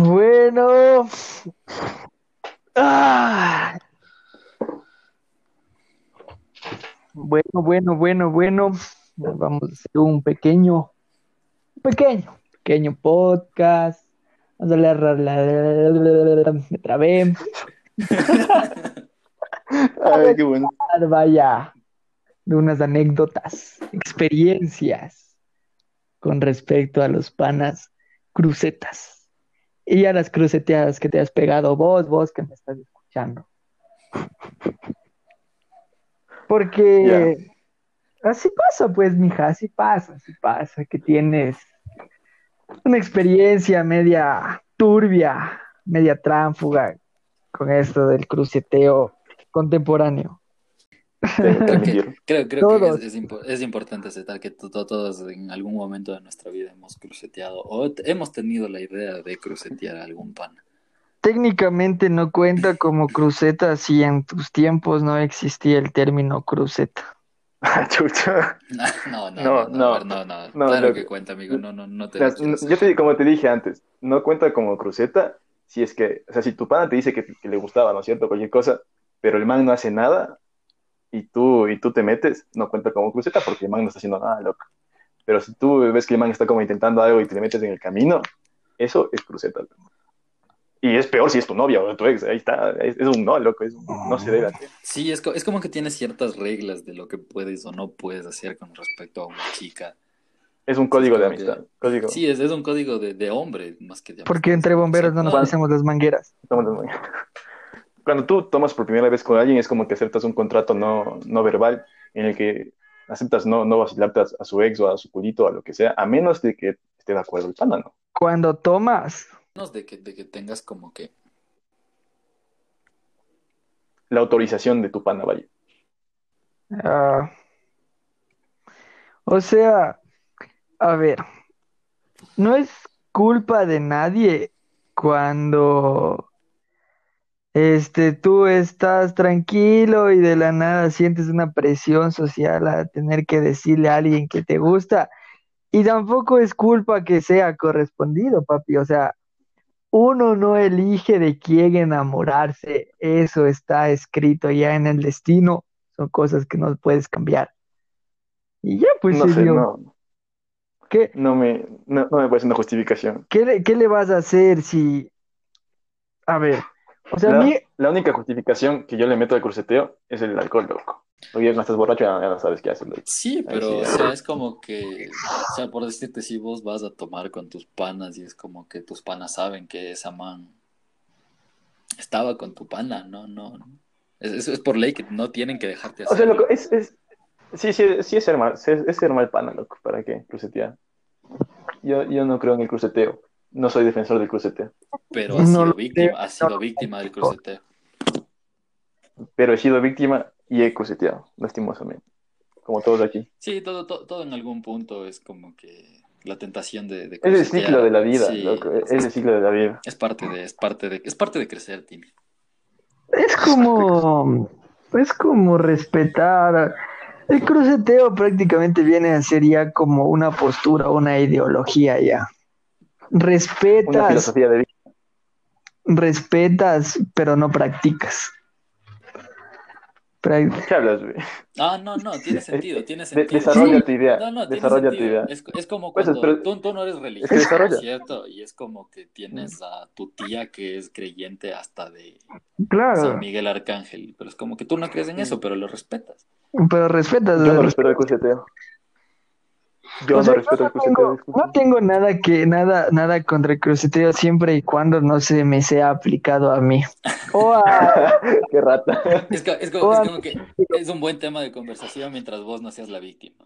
Bueno. Ah. Bueno, bueno, bueno, bueno. Vamos a hacer un pequeño, pequeño, pequeño podcast. Vamos a hablar, me trabé. Ay, qué bueno. Vaya, de unas anécdotas, experiencias con respecto a los panas crucetas. Y a las cruceteadas que te has pegado vos, vos que me estás escuchando. Porque así pasa, pues, mija, así pasa, así pasa, que tienes una experiencia media turbia, media tránfuga con esto del cruceteo contemporáneo. Creo que, creo, creo que es, es es importante aceptar que to- to- todos en algún momento de nuestra vida hemos cruceteado o hemos tenido la idea de crucetear a algún pana. Técnicamente no cuenta como cruceta si en tus tiempos no existía el término cruceta. Chucha. No, no, no, No, no, no. no, no, No, claro lo- que cuenta, amigo, no, no, no te Las- yo te, como te dije antes, no cuenta como cruceta si es que, o sea, si tu pana te dice que, que le gustaba, ¿no es cierto? Cualquier cosa, pero el man no hace nada y tú, y tú te metes, no cuenta como cruceta porque el man no está haciendo nada, loco. Pero si tú ves que el man está como intentando algo y te le metes en el camino, eso es cruceta. loco. Y es peor si es tu novia o tu ex, ahí está, es, es un no, loco, es un- no se debe hacer. Sí, es, co- es como que tienes ciertas reglas de lo que puedes o no puedes hacer con respecto a una chica. Es un código de como que- amistad. Código. Sí, es, es un código de, de hombre más que de Porque amistad. entre bomberos no nos Sí, hacemos las mangueras. Estamos de mañana. Cuando tú tomas por primera vez con alguien es como que aceptas un contrato no, no verbal en el que aceptas no, no vacilarte a, a su ex o a su culito o a lo que sea, a menos de que esté de acuerdo el pana, ¿no? Cuando tomas, menos de que, de que tengas como que La autorización de tu pana, vaya. ah, o sea, a ver, no es culpa de nadie cuando este tú estás tranquilo y de la nada sientes una presión social a tener que decirle a alguien que te gusta. Y tampoco es culpa que sea correspondido, papi. O sea, uno no elige de quién enamorarse. Eso está escrito ya en el destino. Son cosas que no puedes cambiar. Y ya, pues No sé, no, ¿Qué, no me, no, no me parece una justificación. qué le, qué le vas a hacer si... A ver, o sea, a mí... la única justificación que yo le meto al cruceteo es el alcohol, loco. Ya no estás borracho, ya, ya no sabes qué hacer, loco. Sí, pero, sí, o sea, es como que, o sea, por decirte, si vos vas a tomar con tus panas y es como que tus panas saben que esa man estaba con tu pana, no, no, no. Es, es, es por ley que no tienen que dejarte O sea, loco, es, es, sí, sí, sí es ser mal, es, es ser mal pana, loco, ¿para qué crucetear? Yo, yo no creo en el cruceteo, no soy defensor del cruceteo, Pero has No sido víctima, has sido víctima del creo. cruceteo. pero he sido víctima y he cruceteado, lastimosamente, como todos aquí. Sí, todo, todo, todo en algún punto es como que la tentación de, de Es el ciclo de la vida, Sí, loco, es el ciclo de la vida. es parte de, es parte de, es parte de crecer, Timmy. Es como, es como respetar. El cruceteo prácticamente viene a ser ya como una postura, una ideología ya. Una Respetas, filosofía de vida. respetas, pero no practicas. Prac- ¿Qué hablas, güey? Ah, no, no, tiene sentido, tiene De- sentido. desarrolla Sí. tu idea, No, no, tiene desarrolla tu idea. Es, es como Pues, cuando pero- tú, tú no eres religioso, desarrolla. ¿cierto? Y es como que tienes a tu tía que es creyente hasta de San Claro, Miguel Arcángel, pero es como que tú no crees en eso, pero lo respetas. pero respetas. Yo no respeto el. Yo O sea, no respeto tengo, cruceteo. disculpa. no tengo nada que nada nada contra el cruceteo siempre y cuando no se me sea aplicado a mí. O a, Qué rata. Es, co- es co- O es a- como que es un buen tema de conversación mientras vos no seas la víctima.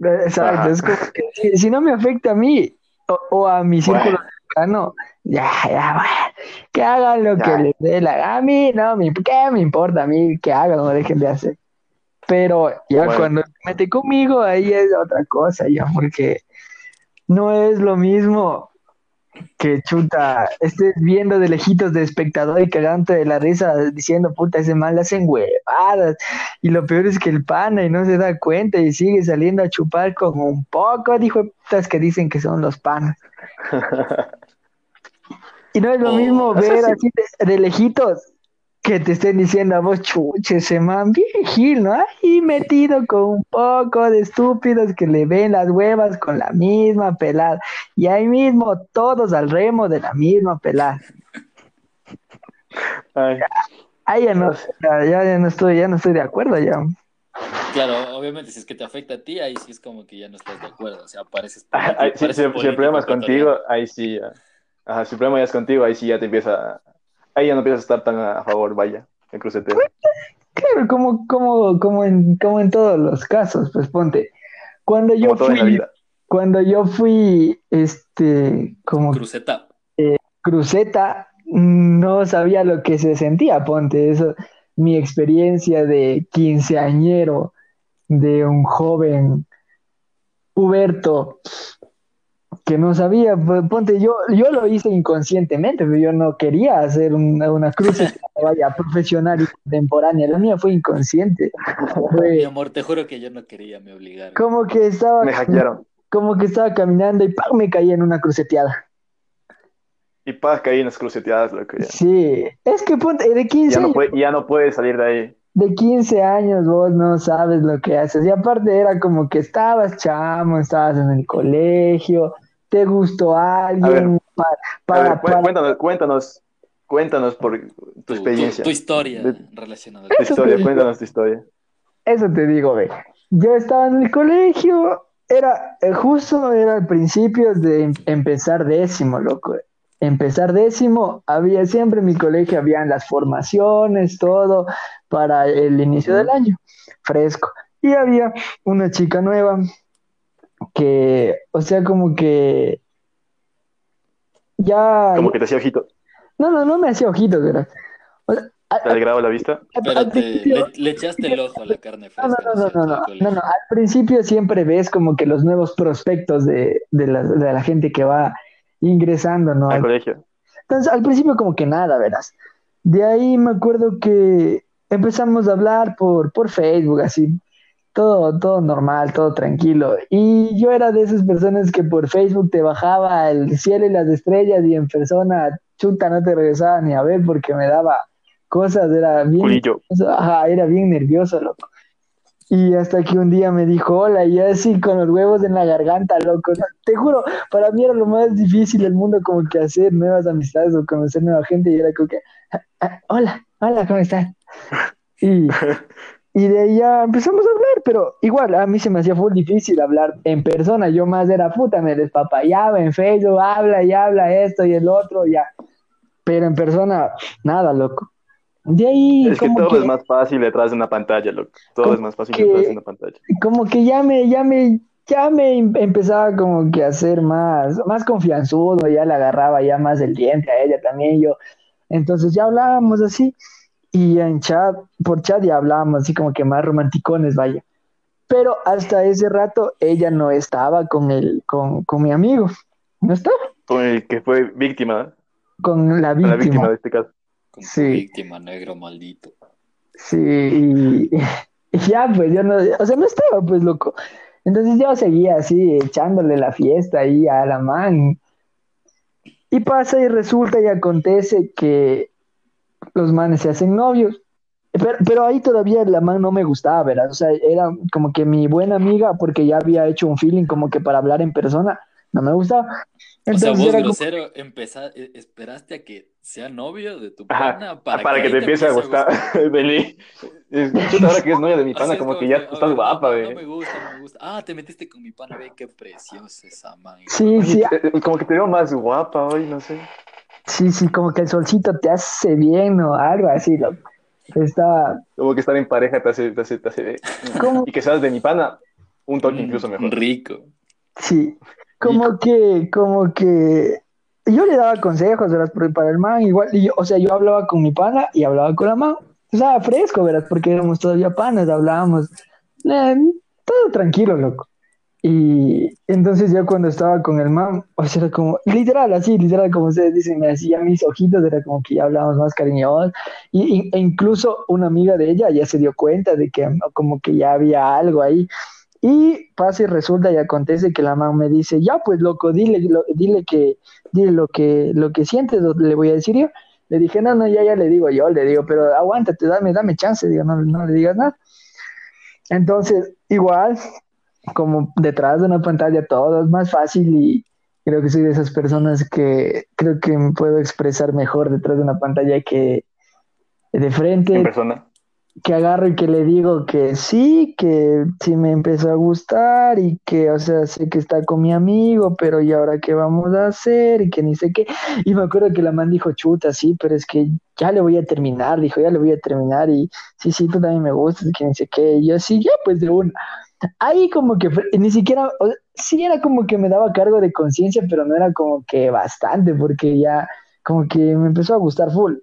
Exacto, es como que si, si no me afecta a mí o, o a mi círculo Bueno. cercano, ya, ya, bueno, que hagan lo Ya. que les dé la gana. A mí, no, me, ¿qué me importa a mí que hagan o dejen de hacer? Pero ya Bueno. cuando se mete conmigo, ahí es otra cosa, ya, porque no es lo mismo que chuta, estés viendo de lejitos de espectador y cagante de la risa diciendo, puta, ese mal le hacen huevadas. Y lo peor es que el pana y no se da cuenta y sigue saliendo a chupar con un poco de putas que dicen que son los panas. Y no es lo Oh, mismo ver sí. así de, de lejitos que te estén diciendo a vos, chuche, ese man, bien gil, ¿no? Ahí metido con un poco de estúpidos que le ven las huevas con la misma pelada. Y ahí mismo todos al remo de la misma pelada. Ay, Ahí ya no, ya, ya- no estoy, ya no estoy de acuerdo ya. Claro, obviamente, si es que te afecta a ti, ahí sí es como que ya no estás de acuerdo. O sea, pareces ay, si, pareces si- si el problema es contigo, ahí sí. ya. Ajá, si el problema ya es contigo, ahí sí ya te empieza. Ahí ya no empiezas a estar tan a favor, vaya, el cruceteo. Claro, como, como, como en, como en todos los casos, pues ponte. Cuando yo Como fui, vida. cuando yo fui, este, como Cruceta. cruceta, no sabía lo que se sentía, ponte eso, mi experiencia de quinceañero, de un joven puberto que no sabía, pues, ponte, yo, yo lo hice inconscientemente, pero yo no quería hacer una, una cruceta, vaya, profesional y contemporánea, la mía fue inconsciente, Mi fue amor, te juro que yo no quería, me obligaron. como que estaba, Me hackearon. como que estaba caminando y ¡pam! me caí en una cruceteada. Y paz, caí en las cruceteadas, loco. Ya, Sí, es que ponte, de 15 ya, no años, puede, ya no puedes salir de ahí. de 15 años vos no sabes lo que haces. Y aparte era como que estabas chamo, estabas en el colegio, te gustó alguien A para, ver, cu- para- cuéntanos, cuéntanos, cuéntanos por tu, Tu, tu- experiencia, tu historia De- relacionada. tu historia, cuéntanos tu historia. Eso te digo, ve. Yo estaba en el colegio, era eh, justo, era al principio de em- empezar décimo, loco. Empezar décimo, había siempre en mi colegio, habían las formaciones, todo para el inicio del año, fresco. Y había una chica nueva que, o sea, como que ya, Como que te hacía ojito, no, no, no me hacía ojitos, ¿verdad? O sea, te alegraba la vista. Espérate, le, le echaste el ojo a la carne No, fresca. no, no, no, no, no, no, no. Al principio siempre ves como que los nuevos prospectos de, de la, de la gente que va ingresando, ¿no? Al Al- colegio. Entonces, al principio como que nada, verás. De ahí me acuerdo que empezamos a hablar por, por Facebook, así, todo, todo normal, todo tranquilo. Y yo era de esas personas que por Facebook te bajaba el cielo y las estrellas y en persona, chuta, no te regresaba ni a ver porque me daba cosas, era bien. Ajá, era bien nervioso, loco. Y hasta que un día me dijo hola, y así con los huevos en la garganta, loco. Te juro, para mí era lo más difícil del mundo, como que hacer nuevas amistades o conocer nueva gente. Y era como que, "Ah, ah, hola, hola, ¿cómo estás? Y, y de ahí ya empezamos a hablar, pero igual a mí se me hacía full difícil hablar en persona. Yo más era puta, me despapayaba en Facebook, habla y habla esto y el otro, ya. Pero en persona, nada, loco. De ahí, Es que todo que- es más fácil detrás de una pantalla, loco. Todo es más fácil que- detrás de una pantalla. como que ya me, ya me, ya me em- empezaba como que a ser más, más confianzudo, ya le agarraba ya más el diente a ella también yo. Entonces ya hablábamos así y en chat, por chat ya hablábamos así como que más romanticones, vaya. Pero hasta ese rato ella no estaba con el, con, con mi amigo, no estaba Con el que fue víctima, con la con la víctima víctima. de este caso. Con Sí. víctima, negro maldito. Sí, y, y ya, pues yo no, o sea, no estaba, pues loco. Entonces yo seguía así, echándole la fiesta ahí a la man. Y pasa y resulta y acontece que los manes se hacen novios. Pero, pero ahí todavía la man no me gustaba, ¿verdad? O sea, era como que mi buena amiga, porque ya había hecho un feeling como que para hablar en persona, no me gustaba. O sea, Entonces vos era como- grosero empeza- eh, esperaste a que sea novio de tu Ajá, pana para, para, que, ahí te empiece a gustar. Chuta, ahora que es novia de mi pana, como que ya a estás ver, guapa, no, ve. No me gusta, no me gusta. Ah, te metiste con mi pana, ve qué preciosa esa man. Sí, sí, eh, como que te veo más guapa hoy, no sé. Sí, sí, como que el solcito te hace bien o algo así, loco. Estaba, Como que estar en pareja te hace, te hace, te hace- ¿Cómo? Y que seas de mi pana, un toque Mm, incluso mejor. Rico. Sí, como que, como que yo le daba consejos, ¿verdad? Para el man igual, y yo- o sea, yo hablaba con mi pana y hablaba con la man, o sea, fresco, ¿verdad? Porque éramos todavía panas, hablábamos, eh, todo tranquilo, loco. Y entonces yo cuando estaba con el man, o sea, era como, literal, así, literal, como ustedes dicen, me hacía mis ojitos, era como que ya hablábamos más cariñosos, y, y- e incluso una amiga de ella ya se dio cuenta de que como que ya había algo ahí, Y pasa y resulta y acontece que la mamá me dice, ya pues loco, dile, lo- dile que, dile lo que, lo que sientes, lo- le voy a decir yo. Le dije, no, no, ya, ya le digo yo, le digo, pero aguántate, dame, dame chance, digo, no, no le digas nada. Entonces, igual, como detrás de una pantalla todo es más fácil y creo que soy de esas personas que creo que me puedo expresar mejor detrás de una pantalla que de En frente, persona. que agarro y que le digo que sí, que sí me empezó a gustar y que, o sea, sé que está con mi amigo, pero ¿y ahora qué vamos a hacer? Y que ni sé qué. Y me acuerdo que la man dijo, chuta, sí, pero es que ya le voy a terminar, dijo, ya le voy a terminar y sí, sí, tú también me gustas, que ni sé qué. Y yo sí, ya pues de una. Ahí como que ni siquiera, o sea, sí era como que me daba cargo de conciencia, pero no era como que bastante, porque ya como que me empezó a gustar full.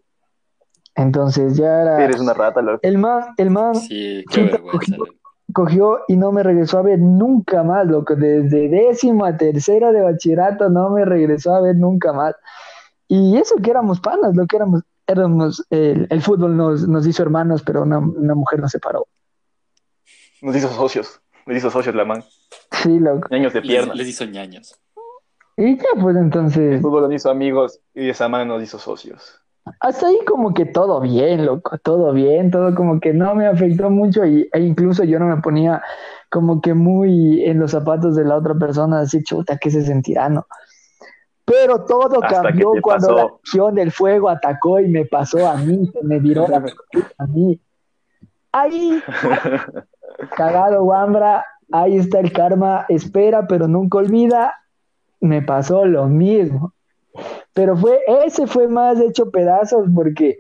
Entonces ya era... Eres una rata, loco. El man, el man Sí, qué Chuta, vergüenza. loco. cogió y no me regresó a ver nunca más, loco. Desde décimo a tercero de bachillerato no me regresó a ver nunca más. Y eso que éramos panas, lo que éramos, éramos, el, el fútbol nos, nos hizo hermanos, pero una, una mujer nos separó. Nos hizo socios. Nos hizo socios la man. Sí, loco. Años de Les, piernas. les hizo ñaños. Y ya, pues entonces, El fútbol nos hizo amigos y esa man nos hizo socios. hasta ahí como que todo bien, loco, todo bien, todo como que no me afectó mucho y, e incluso yo no me ponía como que muy en los zapatos de la otra persona, así chuta, ¿qué se sentirá, no? Pero todo Hasta cambió que cuando pasó. la acción del fuego atacó y me pasó a mí, se me viró la a mí. Ahí, cagado, Wambra, ahí está el karma, espera, pero nunca olvida, me pasó lo mismo. Pero fue, ese fue más hecho pedazos porque,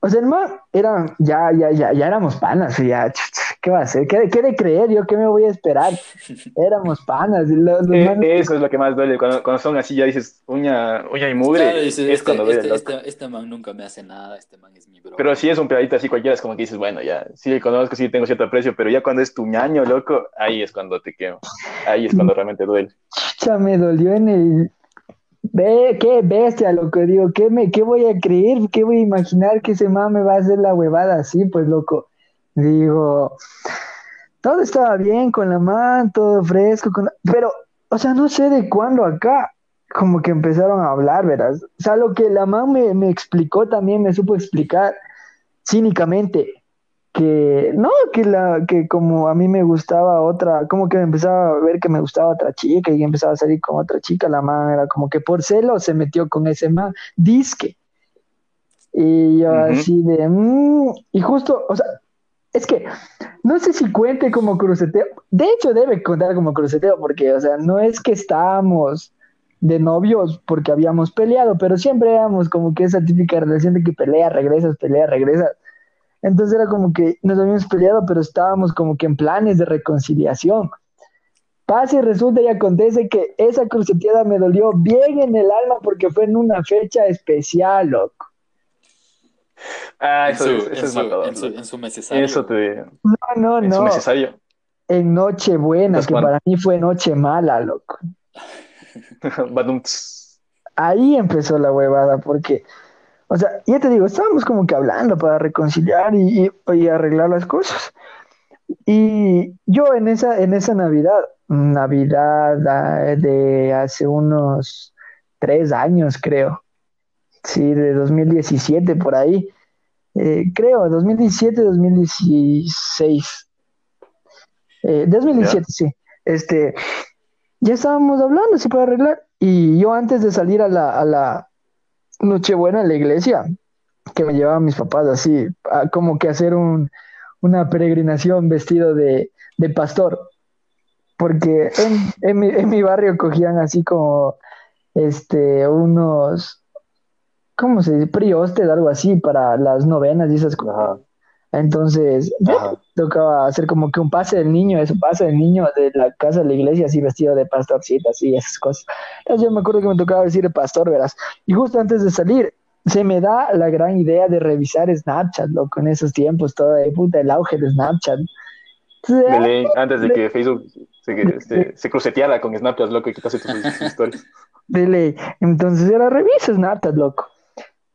o sea, el era, ya, ya, ya, ya éramos panas, ya, ¿qué va a hacer? ¿Qué, qué de creer? ¿Yo qué me voy a esperar? Éramos panas. y los- los Eh, Eso es lo que más duele. Cuando, cuando son así, ya dices uña, uña y mugre. Claro, es este, cuando este, este, este man nunca me hace nada, este man es mi bro. Pero si es un pedadito así cualquiera, es como que dices, bueno, ya, sí le conozco, sí tengo cierto aprecio, pero ya cuando es tu ñaño, loco, ahí es cuando te quemo. Ahí es cuando realmente duele. Chucha, me dolió en el. Ve, qué bestia, loco. Digo, ¿qué, me, ¿qué voy a creer? ¿Qué voy a imaginar que ese man me va a hacer la huevada así? Pues, loco. Digo, todo estaba bien con la man, todo fresco, con la- pero, o sea, no sé de cuándo acá, como que empezaron a hablar, ¿verdad? O sea, lo que la man me, me explicó también, me supo explicar cínicamente que no, que la que como a mí me gustaba otra, como que empezaba a ver que me gustaba otra chica y empezaba a salir con otra chica, la man era como que por celo se metió con ese man, disque. Y yo así de, mm, y justo, o sea, es que no sé si cuente como cruceteo, de hecho debe contar como cruceteo porque, o sea, no es que estábamos de novios porque habíamos peleado, pero siempre éramos como que esa típica relación de que pelea, regresas, pelea, regresas. Entonces era como que nos habíamos peleado, pero estábamos como que en planes de reconciliación. Pasa y resulta y acontece que esa cruceteada me dolió bien en el alma porque fue en una fecha especial, loco. Ah, en eso, su, es, eso en es su, matador. en su, en su necesario. Eso te, No, no, en su no. necesario. En Nochebuena, que ¿cuándo? para mí fue noche mala, loco. Ahí empezó la huevada, porque, o sea, ya te digo, estábamos como que hablando para reconciliar y, y- y arreglar las cosas. Y yo en esa, en esa Navidad, Navidad ah, de hace unos tres años, creo, sí, de 2017 por ahí, eh, creo, 2017, 2016, eh, 2017, sí, este, ya estábamos hablando, sí, para arreglar, y yo antes de salir a la, a la Nochebuena a la iglesia, que me llevaban mis papás así, a como que hacer un, una peregrinación vestido de, de pastor, porque en, en mi, en mi barrio cogían así como este unos, ¿cómo se dice? Priostes, algo así, para las novenas y esas cosas. Ajá, Entonces, ajá. tocaba hacer como que un pase del niño, eso pase del niño de la casa a la iglesia, así vestido de pastorcita, así, esas cosas. Entonces yo me acuerdo que me tocaba decir de pastor, verás. Y justo antes de salir, se me da la gran idea de revisar Snapchat, loco, en esos tiempos, todo de puta, el auge de Snapchat. Entonces, De ah, ley, antes de que Facebook se, este, se cruceteara con Snapchat, loco, y quitase tus, tus historias. de ley. Entonces era revisa Snapchat, loco.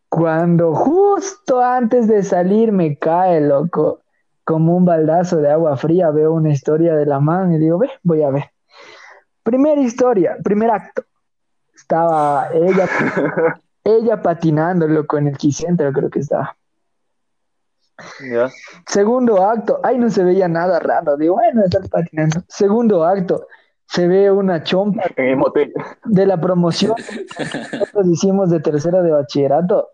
Cuando justo antes de salir me cae, loco, como un baldazo de agua fría, veo una historia de la man y digo, ve, voy a ver. Primera historia, primer acto. Estaba ella, ella patinando, loco, en el Quicentro creo que estaba. Ya. Segundo acto, ahí no se veía nada raro, digo, bueno, estás patinando. Segundo acto, se ve una chompa de la promoción que nosotros hicimos de tercero de bachillerato,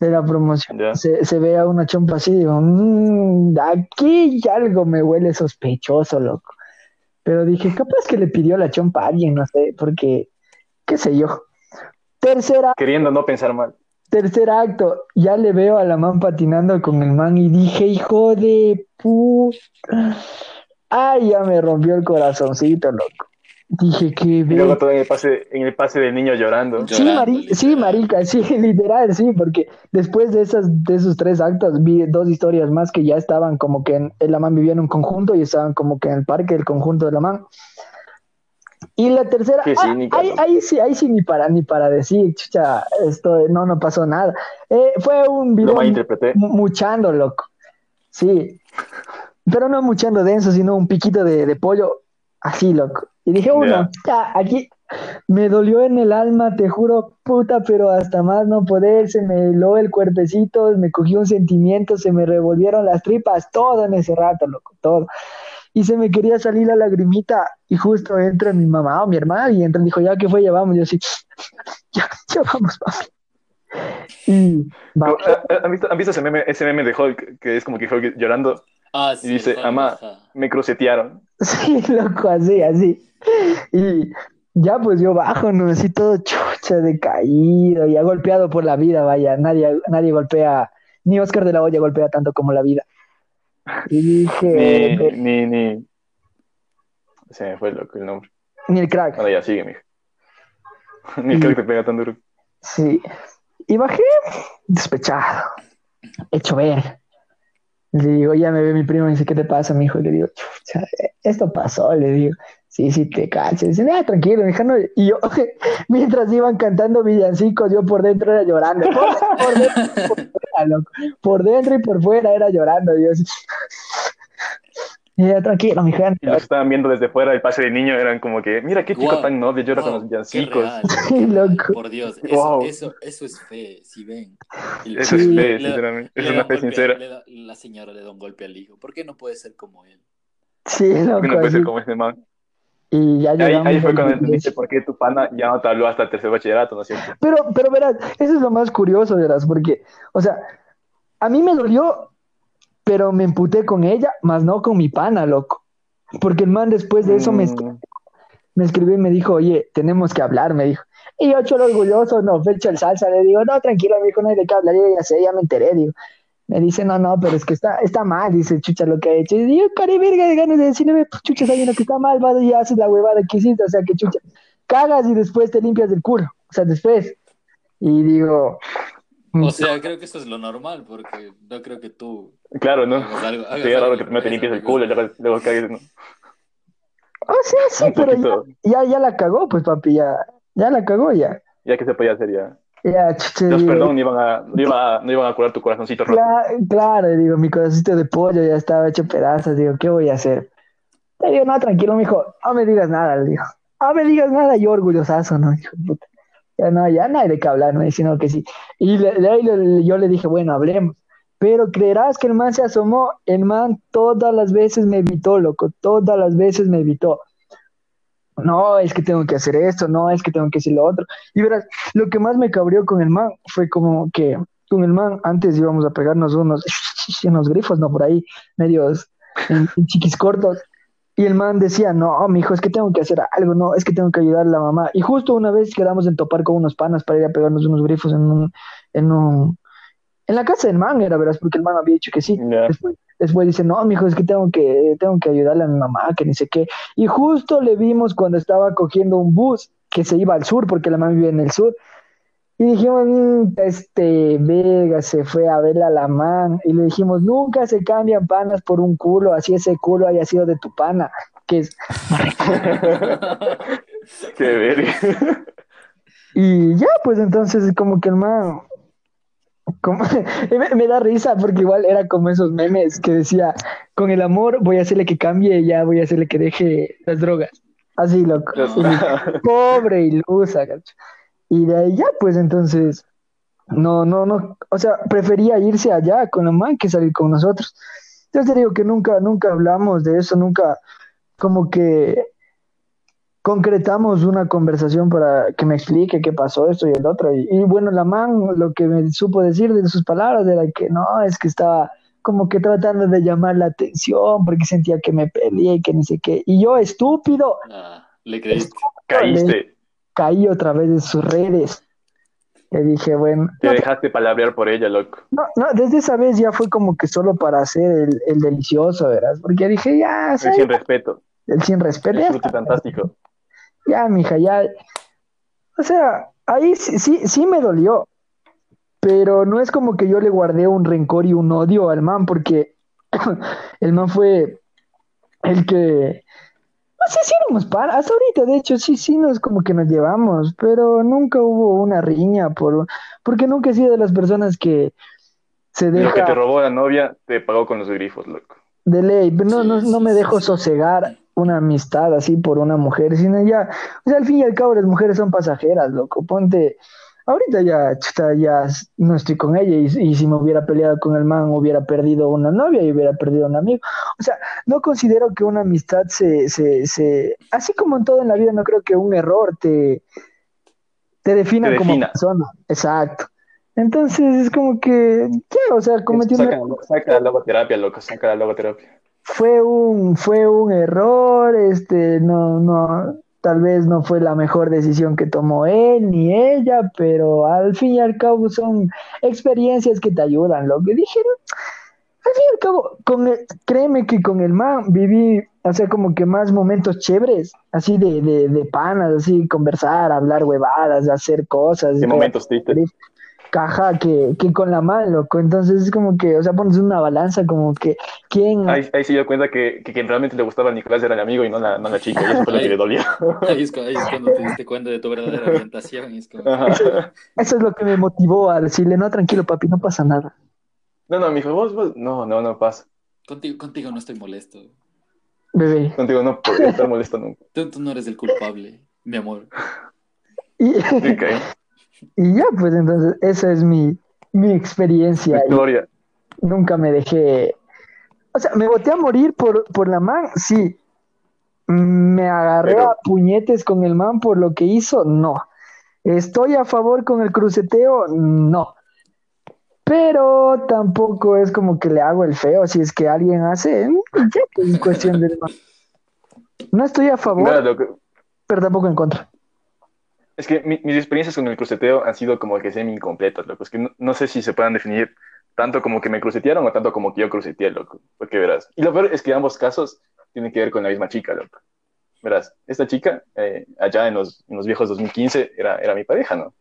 de la promoción, se, se ve a una chompa así, digo, "Mm, aquí algo me huele sospechoso, loco. Pero dije, capaz que le pidió la chompa a alguien, no sé, porque, qué sé yo. Tercera, Queriendo no pensar mal. tercer acto, ya le veo a la man patinando con el man y dije, hijo de puta. Ay, ya me rompió el corazoncito, loco. Dije que Y luego todo en el pase, en el pase del niño llorando. Sí, Llorando, mari- sí, marica, sí, literal, sí, porque después de esas, de esos tres actos vi dos historias más que ya estaban como que en, el Lamán vivía en un conjunto y estaban como que en el parque del conjunto de Lamán. Y la tercera, ah, ahí, ¿no? ahí sí, ahí sí ni para ni para decir, chucha, esto no, no pasó nada. Eh, fue un Lo video malinterpreté. mu- muchando, loco. Sí, pero no muchando denso, sino un piquito de, de pollo, así, loco. Y dije, uno, ya, aquí me dolió en el alma, te juro, puta, pero hasta más no poder, se me heló el cuerpecito, me cogió un sentimiento, se me revolvieron las tripas, todo en ese rato, loco, todo. Y se me quería salir la lagrimita, y justo entra mi mamá o mi hermana, y entra y dijo, ya que fue, ya vamos, yo así, ya, ya vamos, papi. Y va, ¿ha- ha- ¿Han visto, han visto ese, meme, ese meme de Hulk que es como que Hulk llorando? Ah, sí. Y dice, el Hulk, "Amá". ajá. Me crucetearon. Sí, loco, así, así. Y ya pues yo bajo, ¿no? Así todo chucha, decaído, ya golpeado por la vida, vaya, nadie, nadie golpea, ni Oscar de la Hoya golpea tanto como la vida. Y dije, Ni, ni, ni. Se me fue loco el nombre. ni el crack, Ahora ya sigue, mijo. Ni el crack te pega tan duro. sí. Y bajé despechado, hecho ver. Le digo, ya me ve mi primo y dice, ¿qué te pasa, mijo? Y le digo, esto pasó, le digo. Sí, sí, te cachas. Dice, ah, tranquilo, hija, no. Y yo, mientras iban cantando villancicos, yo por dentro era llorando. Por, por dentro y por fuera, loco. Por dentro y por fuera era llorando. Y yo así, y ella, tranquilo, mi Y los gente. que estaban viendo desde fuera el pase del niño eran como que, mira qué chico tan noble llora con Wow, los qué villancicos. qué loco. Por Dios, eso, Wow. eso, eso es fe, si ven. Eso Sí. es fe, le- sinceramente. le Es una un fe golpe- sincera. da- la señora le da un golpe al hijo. ¿Por qué no puede ser como él? Sí, loco. No puede ser como este man. Y ya ahí, ahí fue cuando entendiste por qué tu pana ya no te habló hasta el tercer bachillerato, ¿no es cierto? Pero, pero verás, eso es lo más curioso, verás, porque, o sea, a mí me dolió, pero me emputé con ella, más no con mi pana, loco. Porque el man después de eso me, Mm, me escribió y me dijo, oye, tenemos que hablar, me dijo. Y yo, cholo orgulloso, no, fecha el salsa, le digo, no, tranquilo, me dijo, no hay de qué hablar, yo ya sé, ya me enteré, digo. Me dice, no, no, pero es que está, está mal, dice, chucha, lo que ha hecho. Y digo, cari, verga, de ganas de decirle, pues, chucha, está viendo que está mal, vas y haces la huevada que hiciste, o sea, que chucha, cagas y después te limpias el culo, o sea, después. Y digo, O sea, creo que eso es lo normal, porque no creo que tú Claro, ¿no? algo. Sería raro que primero te limpies el culo y luego, luego cagues, ¿no? sea, sí, Un pero ya, ya, ya la cagó, pues, papi, ya, ya la cagó, ya. ya que se podía hacer ya. Ya, Dios perdón, no iban a, no a, no iban a curar tu corazoncito roto. Cla- claro, digo, mi corazoncito de pollo ya estaba hecho pedazos, digo, ¿qué voy a hacer? Le digo, no, tranquilo, mijo, no me digas nada, le digo, no me digas nada, yo orgullosazo, ¿no? Hijo de puta. Ya no, ya no hay de qué hablar, ¿no? Sino que sí. Y le- de ahí le- yo le dije, bueno, hablemos. Pero creerás que el man se asomó, el man todas las veces me evitó, loco, todas las veces me evitó. No, es que tengo que hacer esto, no, es que tengo que hacer lo otro. Y verás, lo que más me cabrió con el man fue como que con el man antes íbamos a pegarnos unos, unos grifos, ¿no? Por ahí, medios en, chiquis cortos. Y el man decía, no, mijo, es que tengo que hacer algo, no, es que tengo que ayudar a la mamá. Y justo una vez quedamos en topar con unos panas para ir a pegarnos unos grifos en un, en un, en la casa del man, era, verás, porque el man había dicho que sí. Después, después dice, no, mijo, es que tengo que, tengo que ayudarle a mi mamá, que ni sé qué. Y justo le vimos cuando estaba cogiendo un bus que se iba al sur, porque la mamá vive en el sur. Y dijimos, "Mm, este Vega se fue a ver a la man. Y le dijimos, nunca se cambian panas por un culo, así ese culo haya sido de tu pana. Que es... Qué verga. Y ya, pues entonces como que el man como, me, me da risa porque igual era como esos memes que decía, con el amor voy a hacerle que cambie y ya voy a hacerle que deje las drogas. Así, loco. Y pobre ilusa, cacho. Y de ahí ya, pues entonces, no, no, no, o sea, prefería irse allá con la man que salir con nosotros. Entonces te digo que nunca, nunca hablamos de eso, nunca como que concretamos una conversación para que me explique qué pasó esto y el otro. Y, y bueno, la man lo que me supo decir de sus palabras era que no, es que estaba como que tratando de llamar la atención porque sentía que me peleé y que ni sé qué. Y yo, estúpido, Ah, le creíste. Caíste, caí otra vez en sus redes. Le dije, bueno, te no, dejaste palabrear por ella, loco. no, no, desde esa vez ya fue como que solo para hacer el, el delicioso, ¿verdad? Porque dije, ya, El sin respeto, el sin respeto, el fantástico. Ya, mija, ya. O sea, ahí sí, sí, sí me dolió. Pero no es como que yo le guardé un rencor y un odio al man, porque el man fue el que. No sé si éramos para. Hasta ahorita, de hecho, sí, sí, no es como que nos llevamos, pero nunca hubo una riña, por, porque nunca he sido de las personas que se Lo que te deja robó la novia, te pagó con los grifos, loco. de ley, pero no, Sí, no, no me dejo sí. sosegar una amistad así por una mujer, sino ya, o sea, al fin y al cabo las mujeres son pasajeras, loco, ponte, ahorita ya, chuta, ya no estoy con ella y, y si me hubiera peleado con el man hubiera perdido una novia y hubiera perdido un amigo, o sea, no considero que una amistad se, se, se, así como en todo en la vida, no creo que un error te, te defina Te como persona, exacto. Entonces es como que, ¿qué? O sea, cometí un Saca, saca la logoterapia, loco, saca la logoterapia. Fue un, fue un error, este, no, no, tal vez no fue la mejor decisión que tomó él ni ella, pero al fin y al cabo son experiencias que te ayudan, lo que dije, al fin y al cabo, con el- créeme que con el man viví, o sea, como que más momentos chéveres, así de, de, de panas, así, conversar, hablar huevadas, hacer cosas. Qué momentos tristes. Caja que, que con la man, loco. Entonces es como que, o sea, pones una balanza como que, ¿quién? Ahí, ahí se dio cuenta que, que quien realmente le gustaba a Nicolás era el amigo y no la, no la chica, y eso fue lo que le dolió. Ahí es, cu- ahí es cuando te diste cuenta de tu verdadera orientación. y es como, Ajá. Eso es lo que me motivó a decirle, no, tranquilo, papi, no pasa nada. No, no, mijo, vos, vos, no, no, no pasa. contigo, contigo no estoy molesto. Bebé. Contigo no podría estar molesto nunca. Tú, tú no eres el culpable, mi amor. Y. y ya, pues entonces, esa es mi, mi experiencia. Nunca me dejé. O sea, me boté a morir por, por la man, sí. Me agarré Pero- a puñetes con el man por lo que hizo, no. Estoy a favor con el cruceteo, no. Pero tampoco es como que le hago el feo si es que alguien hace, ya, pues, es cuestión del man. No estoy a favor, pero tampoco en contra. Es que mi- mis experiencias con el cruceteo han sido como que semi incompletas, loco. Es que no, no sé si se puedan definir tanto como que me crucetearon o tanto como que yo cruceteé, loco. Porque verás. Y lo peor es que ambos casos tienen que ver con la misma chica, loco. Verás, esta chica, eh, allá en los, en los viejos 2015, era, era mi pareja, ¿no?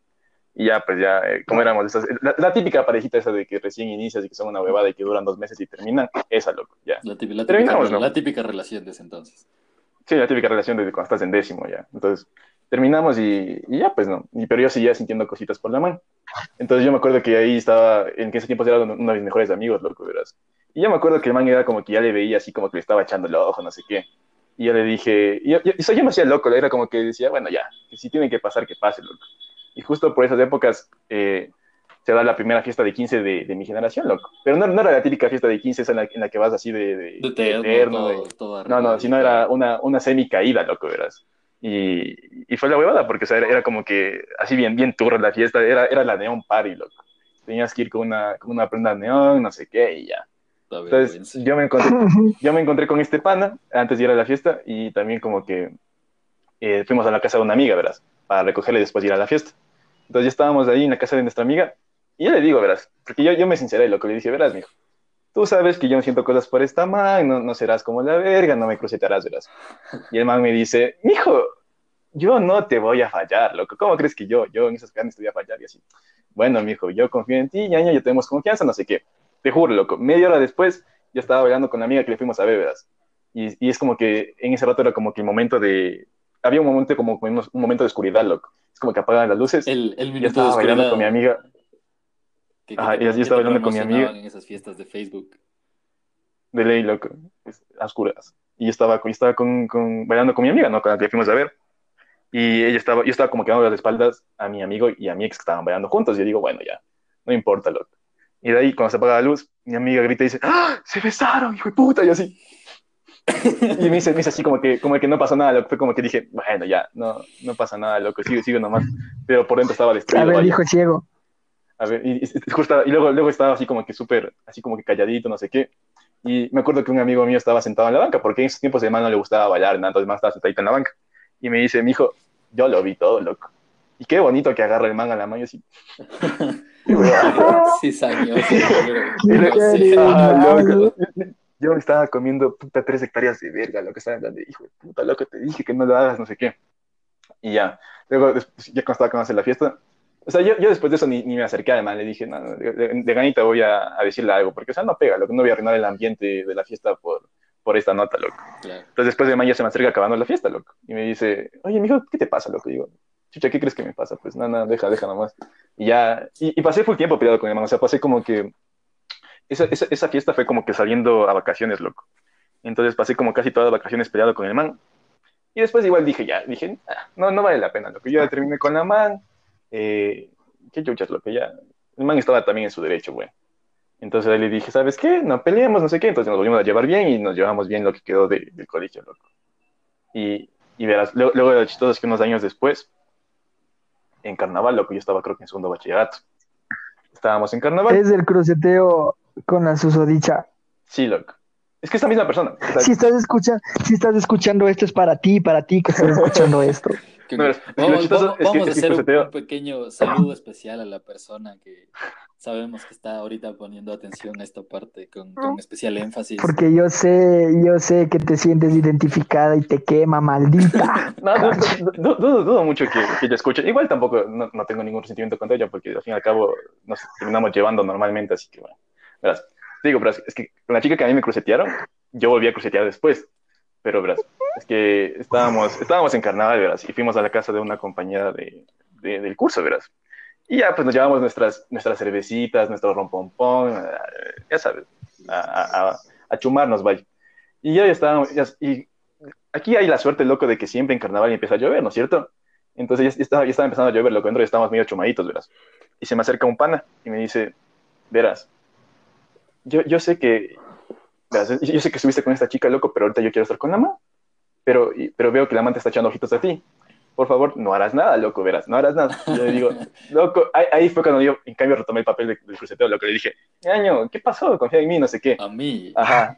Y ya, pues ya, eh, como éramos esas, la, la típica parejita esa de que recién inicias y que son una huevada y que duran dos meses y terminan, esa, loco, ya. La, típica, la, típica, ¿no? la típica relación de ese entonces. Sí, la típica relación de cuando estás en décimo ya. Entonces, terminamos y, y ya, pues no. Y, pero yo seguía sintiendo cositas por la mano. Entonces yo me acuerdo que ahí estaba, en que ese tiempo era uno de mis mejores amigos, loco, verás. Y yo me acuerdo que el man era como que ya le veía así como que le estaba echando el ojo, no sé qué. Y yo le dije, y yo, yo, yo me hacía loco, era como que decía, bueno, ya, que si tiene que pasar, que pase, loco. Y justo por esas épocas eh, se da la primera fiesta de 15 de, de mi generación, loco. Pero no, no era la típica fiesta de 15, esa en la, en la que vas así de, de, De terno, eterno, todo, todo no, no, si no era una, una semi caída, loco, verás. Y, y fue la huevada, porque o sea, era, era como que así bien, bien turra la fiesta, era, era la neón party, loco. Tenías que ir con una, con una prenda neón, no sé qué, y ya. Entonces yo me encontré, yo me encontré con este pana antes de ir a la fiesta y también como que eh, fuimos a la casa de una amiga, verás, para recogerle después de ir a la fiesta. Entonces ya estábamos ahí en la casa de nuestra amiga y yo le digo, verás, porque yo, yo me sinceré, loco, le dije, verás, mijo, tú sabes que yo me siento cosas por esta man, no, no serás como la verga, no me crucetarás, verás. Y el man me dice, mijo, yo no te voy a fallar, loco, ¿cómo crees que yo, yo en esas ganas te voy a fallar? Y así, bueno, mijo, yo confío en ti, ñaña, ya tenemos confianza, no sé qué. Te juro, loco, media hora después yo estaba bailando con la amiga que le fuimos a ver, verás. Y, y es como que en ese rato era como que el momento de... Había un momento como un momento de oscuridad, loco. Es como que apagan las luces. El, el Yo minuto de estaba bailando oscuridad. con mi amiga. Que, que Ajá, te- y así estaba hablando con mi amiga. en esas fiestas de Facebook. de ley, loco, a oscuras. Y yo estaba, yo estaba con, con- bailando con mi amiga, ¿no? Con la que fuimos a ver. Y ella estaba, yo estaba como que dando las espaldas a mi amigo y a mi ex que estaban bailando juntos. Y yo digo, bueno, ya, no importa, loco. Y de ahí, cuando se apaga la luz, mi amiga grita y dice, ¡Ah! ¡Se besaron, hijo de puta! Y así. Y me dice, me dice así como que, como que no pasó nada, loco. Fue como que dije, bueno, ya, no, no pasa nada, loco, sigue, sigue nomás. Pero por dentro estaba A destruido. ver, vaya. dijo ciego. A ver, y, y- justo- y luego, luego estaba así como que súper, así como que calladito, no sé qué. Y me acuerdo que un amigo mío estaba sentado en la banca, porque en esos tiempos de man no le gustaba bailar, nada, entonces más estaba sentadito en la banca. Y me dice, mijo, yo lo vi todo, loco. Y qué bonito que agarra el man a la mano y así. Sí, ah, cariño. loco. Yo me estaba comiendo puta tres hectáreas de verga, lo que estaba hablando, hijo de puta, loco, te dije que no lo hagas, no sé qué. Y ya, luego, ya cuando estaba con hacer la fiesta, o sea, yo, yo después de eso ni, ni me acerqué man, le dije, no, no, de, de- de ganita voy a, a decirle algo, porque, o sea, no pega, loco, no voy a arruinar el ambiente de la fiesta por, por esta nota, loco. Claro. Entonces después de man ya se me acerca acabando la fiesta, loco, y me dice, oye, mijo, ¿qué te pasa, loco? Y digo, chucha, ¿qué crees que me pasa? Pues nada, nada, deja, deja nomás. Y ya, y, y pasé full tiempo peleado con el man, o sea, pasé como que, esa, esa, esa fiesta fue como que saliendo a vacaciones, loco. Entonces pasé como casi todas las vacaciones peleado con el man. Y después igual dije, ya, dije, "Ah, no, no vale la pena, loco. Yo ya terminé con la man. Eh, qué chuchas, loco, ya. El man estaba también en su derecho, güey. Entonces ahí le dije, ¿sabes qué? No peleemos, no sé qué. Entonces nos volvimos a llevar bien y nos llevamos bien lo que quedó de- del colegio, loco. Y, y verás, luego, luego de lo chistoso es que unos años después, en carnaval, loco, yo estaba creo que en segundo bachillerato. Estábamos en carnaval. Es del cruceteo con la susodicha. Sí, loco. Es que es la misma persona. Si estás, escucha, si estás escuchando esto, es para ti, para ti que estás escuchando esto. Que- vamos que- a es que hacer un, pequeño saludo especial a la persona que sabemos que está ahorita poniendo atención a esta parte con, con especial énfasis. Porque yo sé, yo sé que te sientes identificada y te quema, maldita. No, du- du- du- dudo, dudo mucho que, que ella escuche. Igual tampoco no, no tengo ningún resentimiento contra ella, porque al fin y al cabo nos terminamos llevando normalmente, así que bueno. Verás, digo, verás, es que con la chica que a mí me crucetearon, yo volví a crucetear después. Pero verás, es que estábamos, estábamos en carnaval, verás, y fuimos a la casa de una compañera de, de- del curso, verás. Y ya, pues nos llevamos nuestras, nuestras cervecitas, nuestro rompompón, eh, ya sabes, a, a, a- chumarnos, vaya. Y ya estábamos, ya- y aquí hay la suerte, loco, de que siempre en carnaval empieza a llover, ¿no es cierto? Entonces ya estaba, ya estaba empezando a llover, loco, dentro ya estábamos medio chumaditos, verás. Y se me acerca un pana y me dice, verás, yo, yo sé que, verás, yo sé que estuviste con esta chica, loco, pero ahorita yo quiero estar con la mamá, pero, y- pero veo que la mamá te está echando ojitos a ti. Por favor, no harás nada, loco, verás, no harás nada. Y yo le digo, loco, ahí, ahí fue cuando yo, en cambio, retomé el papel de- del cruceteo, lo que le dije, año, ¿qué pasó? Confía en mí, no sé qué. A mí. Ajá.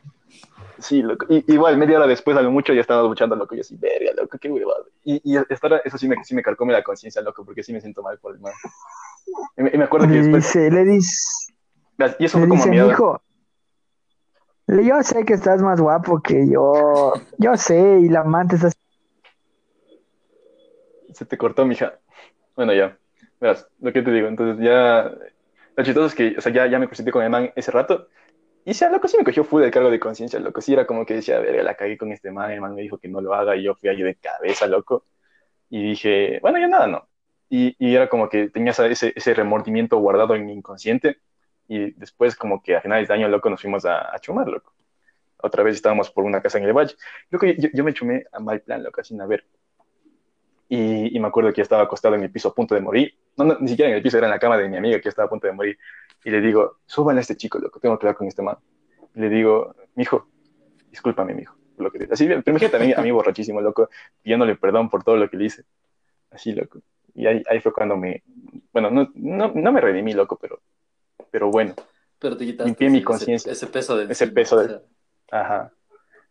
Sí, loco. Y, igual, media hora después, a lo mucho, ya estaba luchando, loco. Y yo así, verga, loco, qué huevada. Y, y ahora, eso sí me, sí me carcome la conciencia, loco, porque sí me siento mal por el man. Y me, y me acuerdo que Le después, dice, le dice, y eso le fue como dice, mi edad. hijo, yo sé que estás más guapo que yo, yo sé, y la amante está Se te cortó, mija. Bueno, ya. Verás, lo que te digo. Entonces, ya. Lo chistoso es que, o sea, ya, ya me presenté con el man ese rato. Y ya, loco, sí me cogió full de cargo de conciencia, loco. Sí, era como que decía, verga, la cagué con este man. El man me dijo que no lo haga y yo fui ahí de cabeza, loco. Y dije, bueno, ya nada, no. Y, y era como que tenía ese, ese remordimiento guardado en mi inconsciente. Y después, como que a finales de año, loco, nos fuimos a, a chumar, loco. Otra vez estábamos por una casa en el valle. Loco, yo, yo me chumé a mal plan, loco, sin haber. Y, y me acuerdo que estaba acostado en el piso a punto de morir. No, no, ni siquiera en el piso, era en la cama de mi amiga que estaba a punto de morir. Y le digo, súbanle a este chico, loco, tengo que hablar con este man. Y le digo, mijo, discúlpame, mijo. por Lo que. Así, pero imagínate a mí, a mí borrachísimo, loco, pidiéndole perdón por todo lo que le hice. Así, loco. Y ahí, ahí fue cuando me... Bueno, no, no, no me redimí, loco, pero, pero bueno. Pero te limpié mi conciencia. Ese, peso de Ese encima, peso de- o sea, Ajá.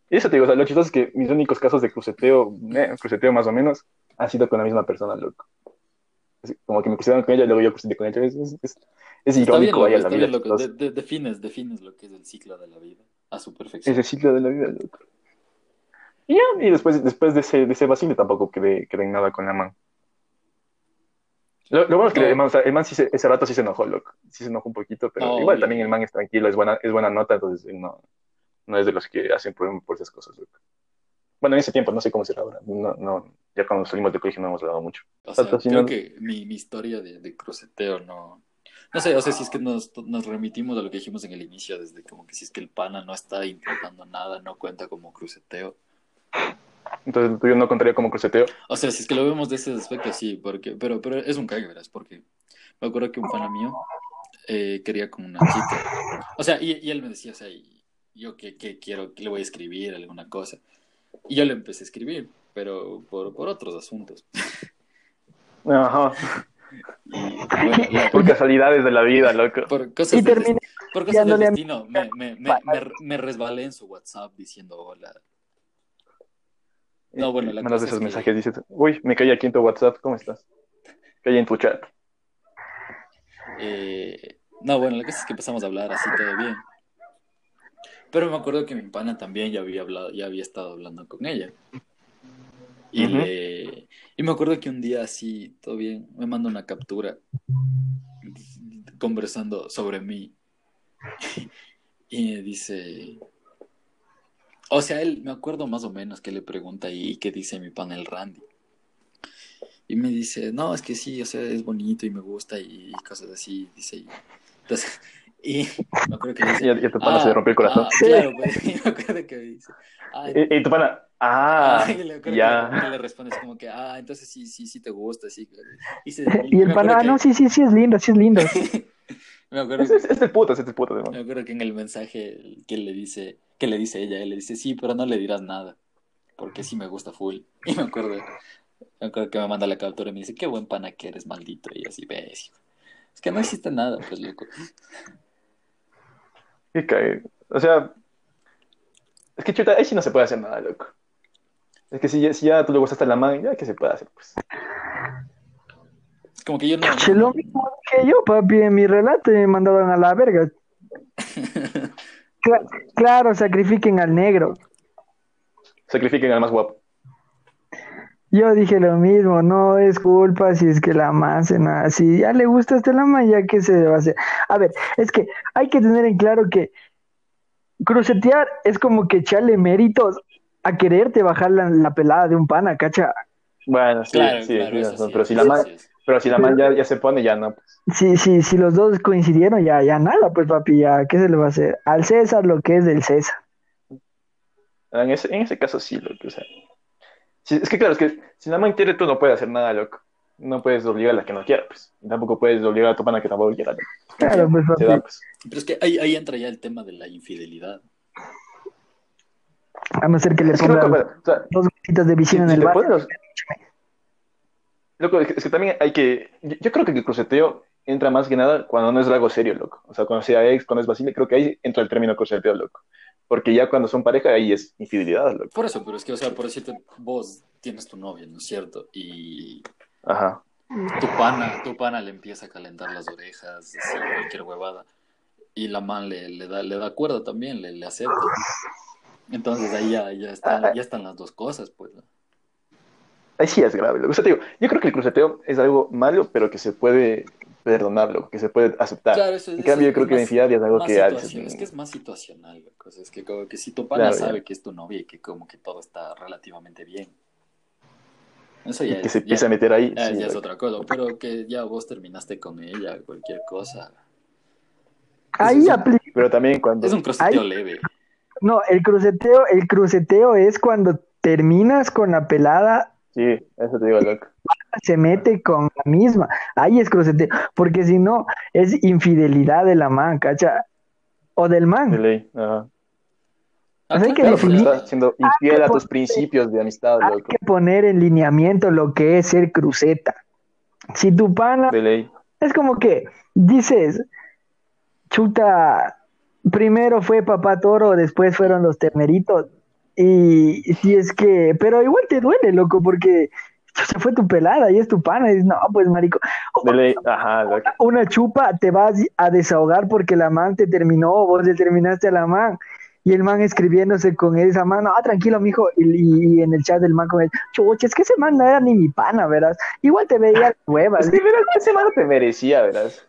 Y eso te digo, o sea, lo chistoso es que mis únicos casos de cruceteo, eh, cruceteo más o menos, han sido con la misma persona, loco. Así, como que me crucearon con ella y luego yo cruceté con ella. Es, es, es, es irónico, está la vida. bien, loco. chistosa. De- de- defines, defines lo que es el ciclo de la vida a su perfección. Ese ciclo de la vida, loco. Y ya, y después, después de ese, de ese vacío tampoco quedé, quedé en nada con la man. Lo, lo bueno es que No. el man, o sea, el man sí se- ese rato sí se enojó, loco. Sí se enojó un poquito, pero No, igual también el man es tranquilo, es buena, es buena nota, entonces no, no es de los que hacen problema por esas cosas, loco. Bueno, en ese tiempo, no sé cómo será ahora. No, no, ya cuando salimos del colegio no hemos hablado mucho. O sea, creo que mi, mi historia de, de cruceteo no, No sé, o sea, si es que nos, nos remitimos a lo que dijimos en el inicio, desde como que si es que el pana no está intentando nada, no cuenta como cruceteo. Entonces el tuyo no contaría como cruceteo. O sea, si es que lo vemos de ese aspecto, sí, porque, pero, pero es un cague, verás, porque me acuerdo que un pana mío eh, quería con una chica. O sea, y, y él me decía, o sea, yo que, que quiero, que le voy a escribir alguna cosa. Y yo le empecé a escribir, pero por, por otros asuntos. Ajá. Y, bueno, la- Por casualidades de la vida, loco. por cosas Y dest- por cosas del enviándole a- destino, me, me, me, me, me resbalé en su WhatsApp diciendo hola. No, bueno, la Mandas cosa esos es que- mensajes, dices, uy, me caí aquí en tu WhatsApp, ¿cómo estás? Caí en tu chat. Eh, no, bueno, la cosa es que empezamos a hablar así todo bien. Pero me acuerdo que mi pana también ya había hablado, ya había estado hablando con ella. Y, le- y me acuerdo que un día así, todo bien, me manda una captura conversando sobre mí. Y me dice, o sea, él, me acuerdo más o menos que le pregunta y qué dice mi pana el Randy. Y me dice, no, es que sí, o sea, es bonito y me gusta y, cosas así, dice. Y, entonces, y me acuerdo que dice, Ya, ya tu pana se le rompió el corazón. ah, claro, pues, y me acuerdo que me dice, ah, Y, y tu pana, ah, Ah, y le ya. que, que le respondes como que, ah, entonces sí, sí, sí te gusta, sí. Y, se- Y me el pana, ah, que- no, sí, sí, sí, es lindo, sí es lindo. me acuerdo, Es, es, es del puto, es del puto, me además. acuerdo que en el mensaje que le dice, que le dice ella, él le dice, sí, pero no le dirás nada, porque sí me gusta full. Y me acuerdo, me acuerdo que me manda la captura y me dice, qué buen pana que eres, maldito. Y yo así, ves. Es que no existe nada, pues, loco. Qué cague. O sea, es que chuta, ahí sí no se puede hacer nada, loco. Es que si ya, si ya tú le gustaste a la man, ya, ¿qué se puede hacer? Pues. Como que yo no... Lo mismo que yo, papi, en mi relato me mandaron a la verga. Cla- claro, sacrifiquen al negro. Sacrifiquen al más guapo. Yo dije lo mismo, no es culpa si es que la man se nada. Si ya le gusta hasta la man, ya qué se va a hacer. A ver, es que hay que tener en claro que crucetear es como que echarle méritos a quererte bajar la, la pelada de un pana, cacha. Bueno, sí, Claro, sí, claro, sí, pero si la es. Pero si la man ya, ya se pone, ya no. Pues. Si, si, si los dos coincidieron, ya, ya nada, pues papi, ya, ¿qué se le va a hacer? Al César lo que es del César. En ese, en ese caso sí, loco. O sea, Sí, es que claro, es que si la man quiere, tú no puedes hacer nada, loco. No puedes obligar a la que no quiera, pues. Y tampoco puedes obligar a tu pana que tampoco quiera. loco. Claro, pues da, papi, pues. Pero es que ahí, ahí entra ya el tema de la infidelidad. a no ser que le Es que, ponga loco, bueno, o sea, dos gotitas de si, visión en si el bar. pones Loco, es que, es que también hay que... Yo, yo creo que el cruceteo entra más que nada cuando no es algo serio, loco. O sea, cuando sea ex, cuando es vacile, creo que ahí entra el término cruceteo, loco. Porque ya cuando son pareja, ahí es infidelidad, loco. Por eso, pero es que, o sea, por decirte, vos tienes tu novia, ¿no es cierto? Y Ajá. tu pana, tu pana le empieza a calentar las orejas, así, cualquier huevada. Y la man le, le da, le da cuerda también, le, le acepta. Entonces ahí ya, ya, están, ya están las dos cosas, pues. ¿no? Ahí sí es grave, loco. O sea, te digo, yo creo que el cruceteo es algo malo, pero que se puede perdonar, loco, que se puede aceptar. Claro, eso, En eso cambio, yo es creo que la infidelidad es algo que... es que es más situacional, la cosa. Es que como que si tu pana Claro, ya. sabe que es tu novia y que como que todo está relativamente bien. Eso ya que es, se ya- empieza a meter ahí. Ah, sí, ya es loco. otra cosa, pero que ya vos terminaste con ella, cualquier cosa. Ahí es- aplica. Pero también cuando... Es un croceteo Ahí- leve. No, el cruceteo, el cruceteo es cuando terminas con la pelada, Sí, eso te digo, loco. se mete con la misma. Ahí es cruceteo, porque si no, es infidelidad de la man, cacha. O del De man. ley. Ajá. Hay que claro, Estás siendo infiel a tus principios de amistad, Hay loco. que poner en lineamiento lo que es ser cruceta. Si tu pana De ley. Es como que dices, chuta, primero fue papá toro, después fueron los terneritos. Y si es que, pero igual te duele, loco, porque se fue tu pelada y es tu pana. Y dices, no, pues marico. Ajá, loco. una chupa te vas a desahogar porque la man te terminó, vos le terminaste a la man. Y el man escribiéndose con esa man, no, tranquilo, mijo. Y, y en el chat del man con él, chucha, es que ese man no era ni mi pana, verás. Igual te veía huevas, Es que, verás, ese mano te merecía, verás.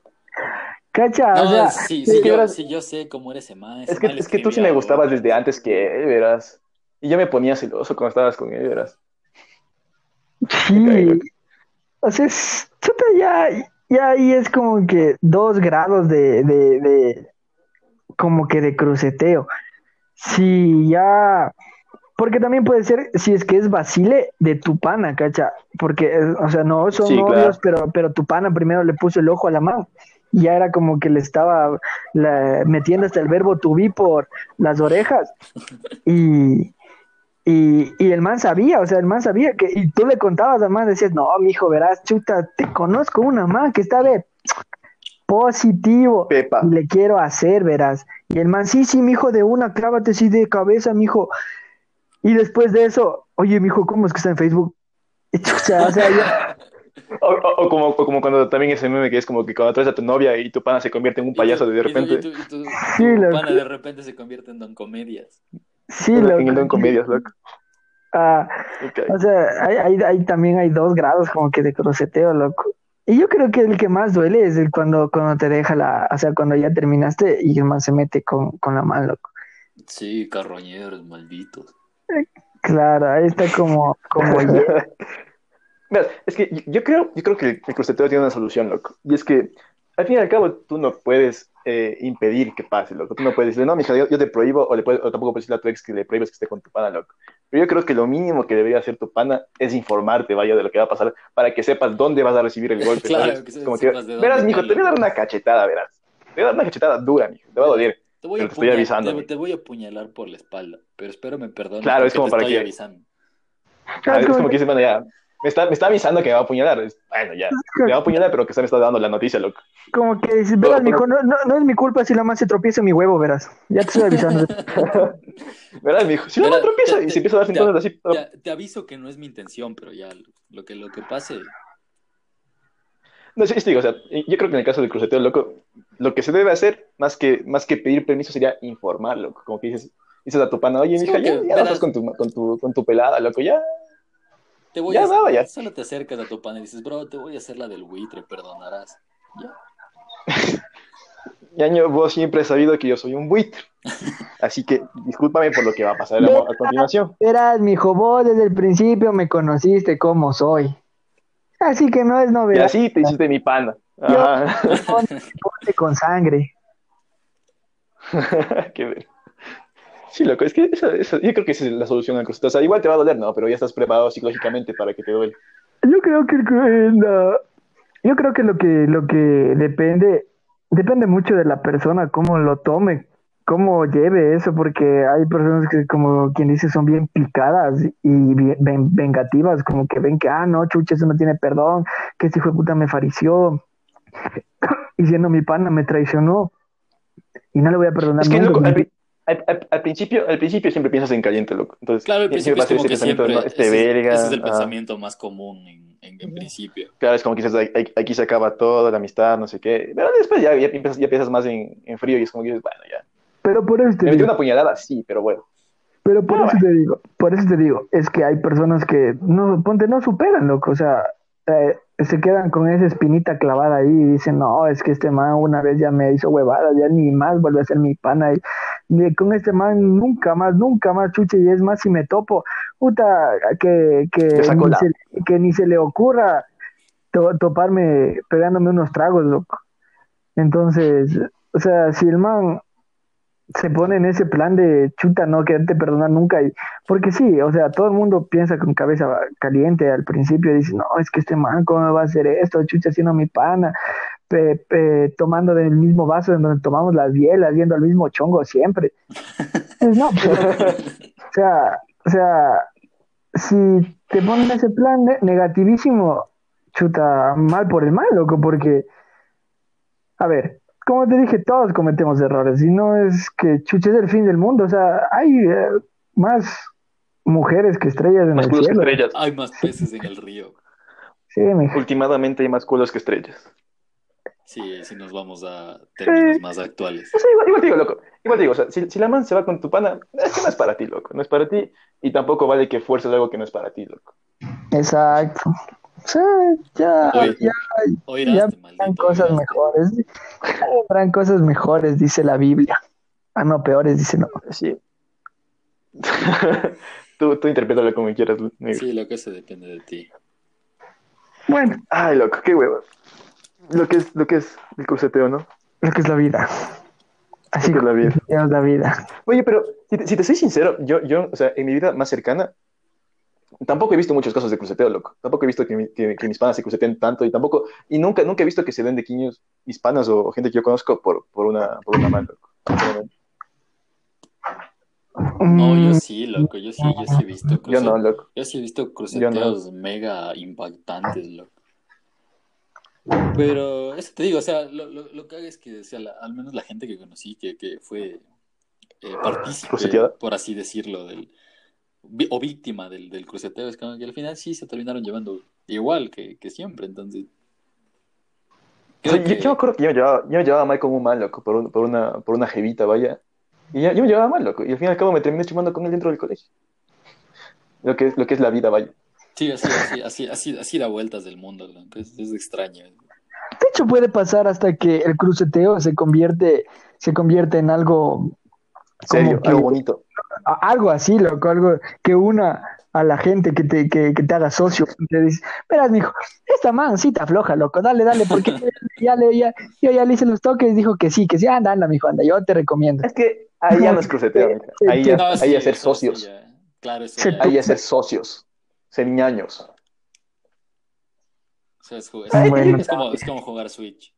cacha. No, o sea, sí, sí, yo, verás. sí, yo sé cómo eres ese man. ese Es que, man es que tú sí me gustabas desde antes que él, verás. Y yo me ponía celoso cuando estabas con él, verás. Sí, o sea, es- chuta, ya, y ahí es como que dos grados de, de, de como que de cruceteo. Si ya, porque también puede ser, si es que es Basile de tu pana, cacha, porque, eh, o sea, no son Sí, claro. novios, pero, pero tu pana primero le puso el ojo a la mano. Y ya era como que le estaba la- metiendo hasta el verbo to be por las orejas. Y, y, y el man sabía, o sea, el man sabía que, y tú le contabas al man, decías, no, mijo, verás, chuta, te conozco una man que está de positivo Pepa. y le quiero hacer, verás. Y el man, sí, sí, mijo, de una, clávate así de cabeza, mijo. Y después de eso, oye, mijo, ¿cómo es que está en Facebook? Chucha, o sea, ya- O, o- o como, o como cuando también ese meme que es como que cuando traes a tu novia y tu pana se convierte en un Y payaso tú- de y tú- repente. y tú- y tú- Sí, tu pana de repente se convierte en Don Comedias. Sí, en loco. el Don Comedias, loco. Ah, Ok. O sea, hay, hay, hay- también hay dos grados como que de cruceteo, loco. Y yo creo que el que más duele es el cuando, cuando te deja la, o sea, cuando ya terminaste y el man se mete con, con la mano, loco. Sí, carroñeros, malditos. Claro, ahí está como, como es que yo- yo creo, yo creo que el cruceteo tiene una solución, loco. Y es que, al fin y al cabo, tú no puedes eh, impedir que pase, loco. Tú no puedes decirle, no, mija, yo, yo te prohíbo, o, le puedes- o tampoco puedes decirle a tu ex que le prohíbes que esté con tu pana, loco. Pero yo creo que lo mínimo que debería hacer tu pana es informarte, vaya, de lo que va a pasar, para que sepas dónde vas a recibir el golpe. Claro, que se- Como que, verás, mijo, te voy a dar una cachetada, verás. Te voy a dar una cachetada dura, mijo, te va a doler. Te voy, a te estoy avisando, te, voy a apuñalar por la espalda, pero espero me perdones Claro, es como te para estoy que- avisando. Ah, es como que dices, bueno, ya, me está, me está avisando que me va a apuñalar. Bueno, ya, me va a apuñalar, pero que se me está dando la noticia, loco. Como que dices, verás, mijo, no, no, no es mi culpa si la man se tropieza en mi huevo, verás. Ya te estoy avisando. ¿Verdad, mijo? Si no Mira, me tropieza te- y se empieza a dar sintomas así. Te, te aviso que no es mi intención, pero ya lo que, lo que pase. No, sí, sí, digo, o sea, yo creo que en el caso del cruceteo, loco, lo que se debe hacer, más que, más que pedir permiso, sería informar, loco. Como que dices, dices a tu pana, oye, mija, ya, ya verás. estás con tu, con, tu, con tu pelada, loco, ya. Te voy Ya, a hacer- nada, ya. Solo te acercas a tu pana y dices, bro, te voy a hacer la del buitre, perdonarás. Ya. Yaño, vos siempre has sabido que yo soy un buitre. Así que discúlpame por lo que va a pasar a, a continuación. Verás, mijo, vos desde el principio me conociste como soy. Así que no es Y novedad. así te hiciste mi pana. Ajá. Ponte con sangre. Qué ver. Sí, loco, es que eso, eso- yo creo que esa es la solución al cruceteo. O sea, igual te va a doler, ¿no? Pero ya estás preparado psicológicamente para que te duele. Yo creo que yo creo que lo que lo que depende depende mucho de la persona cómo lo tome, cómo lleve eso, porque hay personas que como quien dice son bien picadas y bien, ven- vengativas, como que ven que ah no chucha eso no tiene perdón, que este hijo de puta me farició y siendo mi pana me traicionó y no le voy a perdonar Es que, nunca. loco, al, al- al- al principio, al principio siempre piensas en caliente, loco. Entonces, Claro, al siempre principio va es a ser como que ese pensamiento, siempre. ¿no? Este ese, verga. ese es el ah. pensamiento más común en, en, en principio. Claro, es como que dices, "Ay, ay, aquí se acaba todo, la amistad, no sé qué. Pero después ya, ya, piensas, ya piensas más en, en frío y es como que dices, bueno, ya. Pero por eso te Me digo, una puñalada, sí, pero bueno. Pero por eso te digo, por eso te digo, es que hay personas que no, ponte, no superan, loco, o sea, eh, se quedan con esa espinita clavada ahí y dicen, no, es que este man una vez ya me hizo huevada, ya ni más vuelve a ser mi pana, y, con este man nunca más, nunca más, chuche, y es más si me topo, puta, que, que, ni se, que ni se le ocurra to- toparme pegándome unos tragos, loco. Entonces, o sea, si el man se pone en ese plan de chuta, no quererte perdonar nunca. Y, porque sí, o sea, todo el mundo piensa con cabeza caliente al principio, dice, no, es que este man, ¿cómo me va a hacer esto? Chucha, siendo mi pana, pe- pe- tomando del mismo vaso en donde tomamos las bielas, yendo al mismo chongo siempre. Pues no, pero, o sea, o sea, si te ponen ese plan ne- negativísimo, chuta, mal por el mal, loco, porque, a ver, como te dije, todos cometemos errores y no es que chuche es el fin del mundo, o sea, hay eh, más mujeres que estrellas en Más el cielo. estrellas. Hay más peces en el río. Sí, mijo. Últimamente hay más culos que estrellas. Sí, si nos vamos a términos más actuales. O sea, igual, igual te digo, loco. Igual te digo, o sea, si, si la man se va con tu pana, es que no es para ti, loco. No es para ti. Y tampoco vale que fuerces algo que no es para ti, loco. Exacto. O sea, ya, Oye, ya, ya Oiraste, vendrán maldito. cosas mejores. Ya vendrán cosas mejores, dice la Biblia. Ah, no, peores, dice no. Sí. tú, tú interprétalo como quieras, negro. Sí, lo que se depende de ti. Bueno, Ay, loco, qué huevo. Lo que es, lo que es el cruceteo, ¿no? Lo que es la vida. Así que es la vida. es la vida. Oye, pero si te, si te soy sincero, yo, yo, o sea, en mi vida más cercana, tampoco he visto muchos casos de cruceteo, loco. Tampoco he visto que, mi- que, que mis panas se cruceteen tanto y tampoco, y nunca, nunca he visto que se den de quiños mis panas o, o gente que yo conozco por, por una, por una mano, loco. No, yo Mm, sí, loco, yo sí, yo sí he visto Yo cruce- no, loco. Yo sí he visto cruceteos mega impactantes, loco. Pero eso te digo, o sea, lo, lo, lo que hago es que, o sea, la- al menos la gente que conocí que, que fue eh, partícipe, por así decirlo, del, o víctima del, del cruceteo, es como que al final sí se terminaron llevando igual que, que siempre, entonces. O yo, que- yo me acuerdo que yo me llevaba, yo me llevaba mal como un mal, loco, por, un- por, una, por una jevita, vaya. Y yo, yo me llevaba mal, loco. Y al fin y al cabo me terminé chumando con él dentro del colegio. Lo que es, lo que es la vida, vaya. Sí, así, así, así, así, así da vueltas del mundo, es, es extraño. De hecho, puede pasar hasta que el cruceteo se convierte, se convierte en algo Serio, como que- algo bonito. algo así, loco, algo que una a la gente que te, que, que te haga socio. Te dice, verás, mijo, esta man sí te afloja, loco, dale, dale, porque ya le, ya, yo ya le hice los toques, dijo que sí, que sí, anda, anda, mijo, anda, yo te recomiendo. Es que ahí ya no es cruceteo. Ahí ya, No, ahí ya ser socios. ya. Claro, eso ya. Ahí ya ser socios. Ser ñaños. O sea, es, ju- es- Bueno. es como, es como jugar Switch.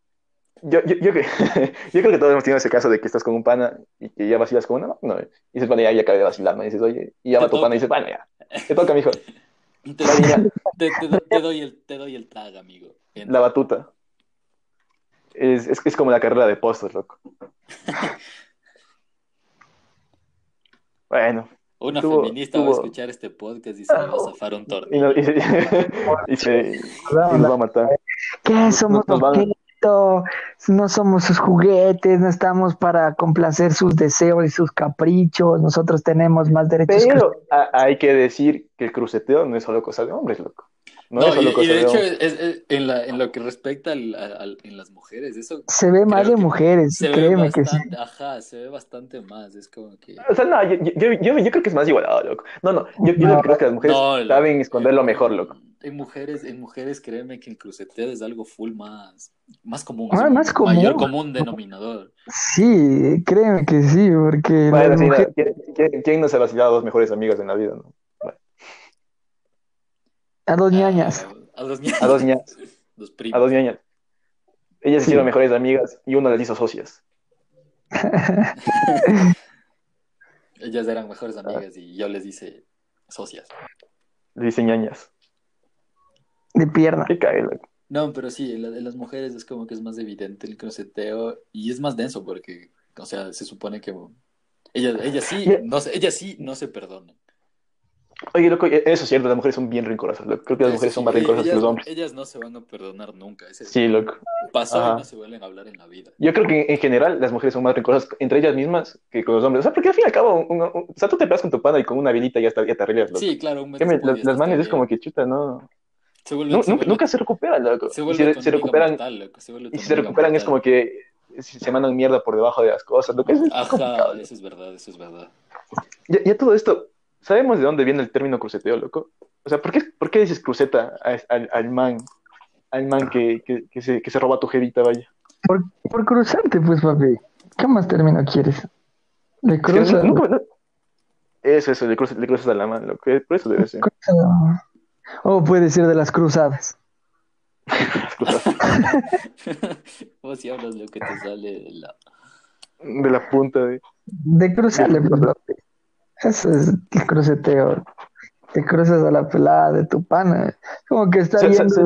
Yo, yo, yo, que- yo creo que todos hemos tenido ese caso de que estás con un pana y que ya vacilas con una, no, y dices, bueno, ya, ya acabé de vacilar, ¿no? Y dices, oye, y llama a tu pana y dices, bueno, ya, te toca, mijo, Te, te, te- te doy el, te doy el tag, amigo. la batuta. Es, es, es como la carrera de postos, loco. Bueno, Una tuvo- feminista va a escuchar este podcast y se va a zafar un y, tornillo. no- y se, y se- y nos va a matar. ¿Qué somos nos objeto? No somos sus juguetes, no estamos para complacer sus deseos y sus caprichos, nosotros tenemos más derechos que Pero a- hay que decir que el cruceteo no es solo cosa de hombres, loco. No, No, y, y de hecho, es, es- en, la, en lo que respecta al- al- en las mujeres, eso se ve más de mujeres, se ve créeme que sí. bastante, ajá, se ve bastante más. Es como que. O sea, no, yo, yo, yo, yo creo que es más igualado, loco. No, no, yo, yo lo que creo que las mujeres No, lo- saben esconderlo mejor, loco. En mujeres, en mujeres, créeme que el cruceteo es algo full más, más común. Ah, un más común. Mayor común denominador. Sí, créeme que sí, porque Bueno, las sí, no, mujeres... ¿quién, quién- quién no se ha vacilado a dos mejores amigas en la vida, no? A dos ñañas. Ah, a dos ñañas. A dos ñañas. Dos primos. A dos ñañas. Ellas Sí. hicieron mejores amigas y una las hizo socias. Ellas eran mejores amigas y yo les hice socias. Le dicen ñañas. de pierna. Qué cae, loco. No, pero sí, en, la- en las mujeres es como que es más evidente el cruceteo y es más denso porque, o sea, se supone que ellas, ellas sí, no se, ellas sí no se perdonan. Oye, loco, eso es cierto, las mujeres son bien rencorosas, loco. Creo que las mujeres sí, son más ellas- rencorosas que los hombres. Ellas no se van a perdonar nunca. Ese Sí, loco. y no se vuelven a hablar en la vida. Yo creo que en general las mujeres son más rencorosas entre ellas mismas que con los hombres. O sea, porque al fin y al cabo, un- un- o sea, tú te pegas con tu pana y con una vilita ya, está, ya te arreglas, loco. Sí, claro, un me- las, las manes es como que chuta, no. Se vuelve- Nu- se nunca, vuelve- nunca se recuperan, loco. se se amiga recuperan, mortal, loco, se y si se recuperan es como que se mandan mierda por debajo de las cosas. Lo que es, es Ajá, complicado. eso es verdad, eso es verdad. Ya, ya todo esto, ¿sabemos de dónde viene el término cruceteo, loco? O sea, ¿por qué, por qué dices cruceta al, al man, al man que, que, que se, que se roba tu jevita, vaya? Por, por cruzarte, pues, papi. ¿Qué más término quieres? Le Es que cruzas. no- Eso, eso, le cruzas, le cruzas a la mano, loco. Por eso debe ser. O puede ser de las cruzadas. Vos si hablas lo que te sale de la... De la punta de... De cruzarle, pues, papi. Eso es el cruceteo. Te cruzas a la pelada de tu pana. Como que estás Sí, sí, yendo, sí.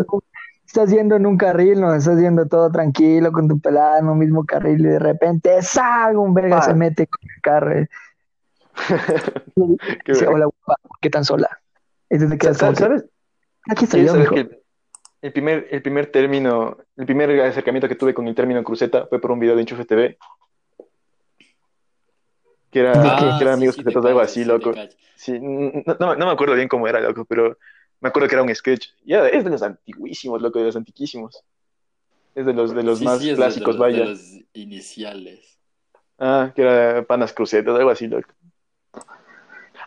estás yendo en un carril, no estás yendo todo tranquilo con tu pelada en un mismo carril y de repente ¡zag! un verga Ah. se mete con el carro. Qué verga. hola, guapa, ¿qué tan sola? Y tú te quedas como ¿Sabes? aquí estoy ¿Quieres yo, que el primer, el primer término, el primer acercamiento que tuve con el término cruceta fue por un video de Enchufe TV? Que era, ¿De qué? que era Ah, amigos sí, te algo así, loco. Sí, no, no- no me acuerdo bien cómo era, loco, pero me acuerdo que era un sketch. Ya, es de los antiguísimos, loco, de los antiquísimos. Es de los, de los más de- clásicos, de, los- de vaya. los iniciales. Ah, que era panas crucetas, algo así, loco.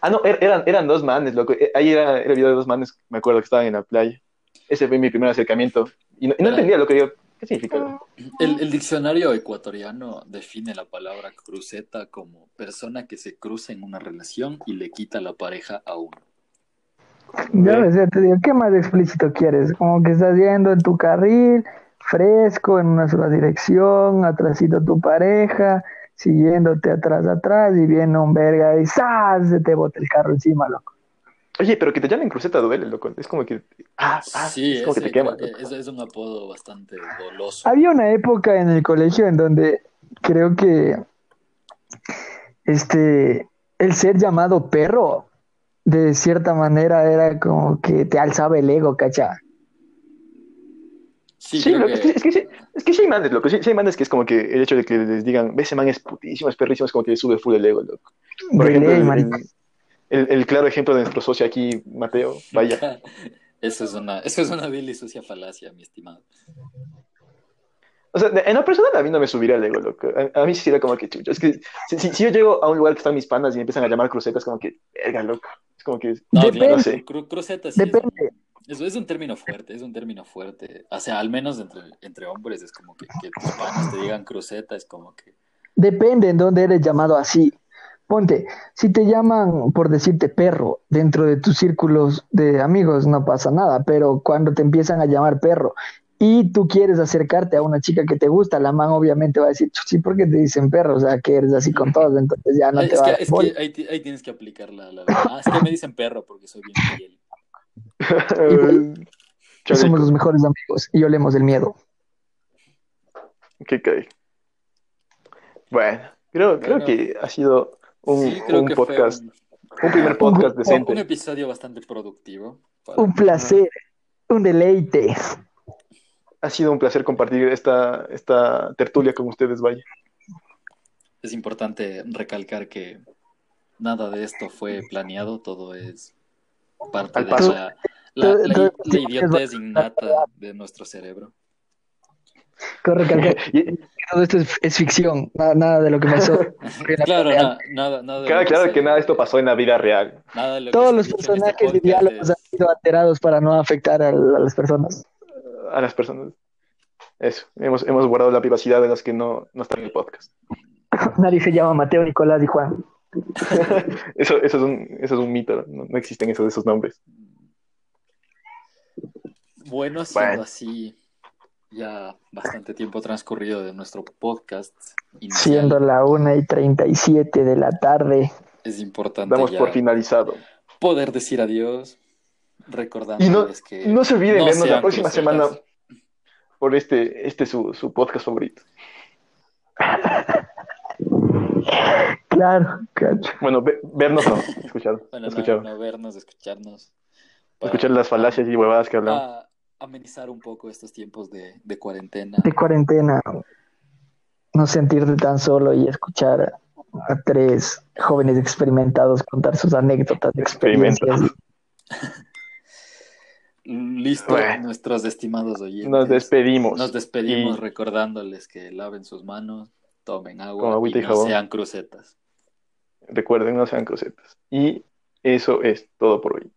Ah, no, er- eran, eran dos manes, loco. Eh, Ahí era, era el video de dos manes, me acuerdo que estaban en la playa. Ese fue mi primer acercamiento. Y no, y no entendía lo que yo. ¿Qué significa? El, el diccionario ecuatoriano define la palabra cruceta como persona que se cruza en una relación y le quita la pareja a uno. Ves, ya te digo, ¿qué más explícito quieres? Como que estás yendo en tu carril, fresco, en una sola dirección, atrásito tu pareja, siguiéndote atrás, atrás, y viene un verga y ¡zas! se te bota el carro encima, loco. Oye, pero que te llamen cruceta duele, loco. Es como que. Ah, ah, sí, es como que te quema. que loco. es, es un apodo bastante doloso. Había una época en el colegio en donde creo que este el ser llamado perro de cierta manera era como que te alzaba el ego, ¿cacha? Sí, Sí, es que- que, es que, sí- es que sí hay manes, loco. Sí, sí hay manes que es como que el hecho de que les digan, ve, ese man es putísimo, es perrísimo, es como que sube full el ego, loco. Por De ejemplo, ley, el, marica. El- claro ejemplo de nuestro socio aquí, Mateo, vaya. Eso es una, eso es una vil y sucia falacia, mi estimado. O sea, en lo personal a mí no me subiría el ego, loco. A, a mí sí sería como que chucho. Es que si, si- si yo llego a un lugar que están mis panas y me empiezan a llamar crucetas, como que, verga, loco. Es como que, No, Depende. claro, no sé. cru- cruceta sí es un- Depende. Es, es un término fuerte, es un término fuerte. O sea, al menos entre, entre hombres es como que, que tus panas te digan cruceta, es como que... Depende en dónde eres llamado así. Ponte, si te llaman por decirte perro dentro de tus círculos de amigos, no pasa nada, pero cuando te empiezan a llamar perro y tú quieres acercarte a una chica que te gusta, la man obviamente va a decir, sí, ¿por qué te dicen perro? O sea, que eres así con todos, entonces ya no te va a que, es que ahí, ti- ahí tienes que aplicar la, la verdad. Ah, es que me dicen perro porque soy bien fiel. somos los mejores amigos y olemos el miedo. qué cae. Bueno, creo, creo Bueno. que ha sido un, Sí, creo un que fue podcast, un, un primer podcast un decente. episodio bastante productivo. para- Un placer, un deleite. Ha sido un placer compartir esta, esta tertulia con ustedes, vaya. Es importante recalcar que nada de esto fue planeado, todo es parte de la, la, la- la idiotez innata de nuestro cerebro. Corre, recalcar todo esto es, es ficción, nada, nada de lo que pasó. Claro, na- nada, nada de Claro, que nada de esto pasó en la vida real. nada de lo que Todos los en este personajes y diálogos es- han sido alterados para no afectar a las personas. a las personas. Eso, hemos, hemos guardado la privacidad de los que no, no están en el podcast. Nadie se llama Mateo, Nicolás y Juan. Eso, eso, es, un, eso es un mito, no, no existen esos, esos nombres. Bueno, siendo Bueno. así ya bastante tiempo transcurrido de nuestro podcast inicial, Siendo la 1 y 37 de la tarde. es importante Damos ya por finalizado. poder decir adiós, Y no, que no se olviden no vernos la próxima semana por este, este su, su podcast favorito. Claro, cacho. Bueno, ve- vernos no, escuchar, Bueno, no, escuchar, no vernos, escucharnos. para- escuchar las falacias y huevadas que hablamos. a- amenizar un poco estos tiempos de, de cuarentena. De cuarentena. No sentirte tan solo y escuchar a, tres jóvenes experimentados contar sus anécdotas, experiencias. Listo, Bueno. nuestros estimados oyentes. Nos despedimos. Nos despedimos Y- recordándoles que laven sus manos, tomen agua Con y y no jabón. sean crucetas. Recuerden, no sean crucetas. Y eso es todo por hoy.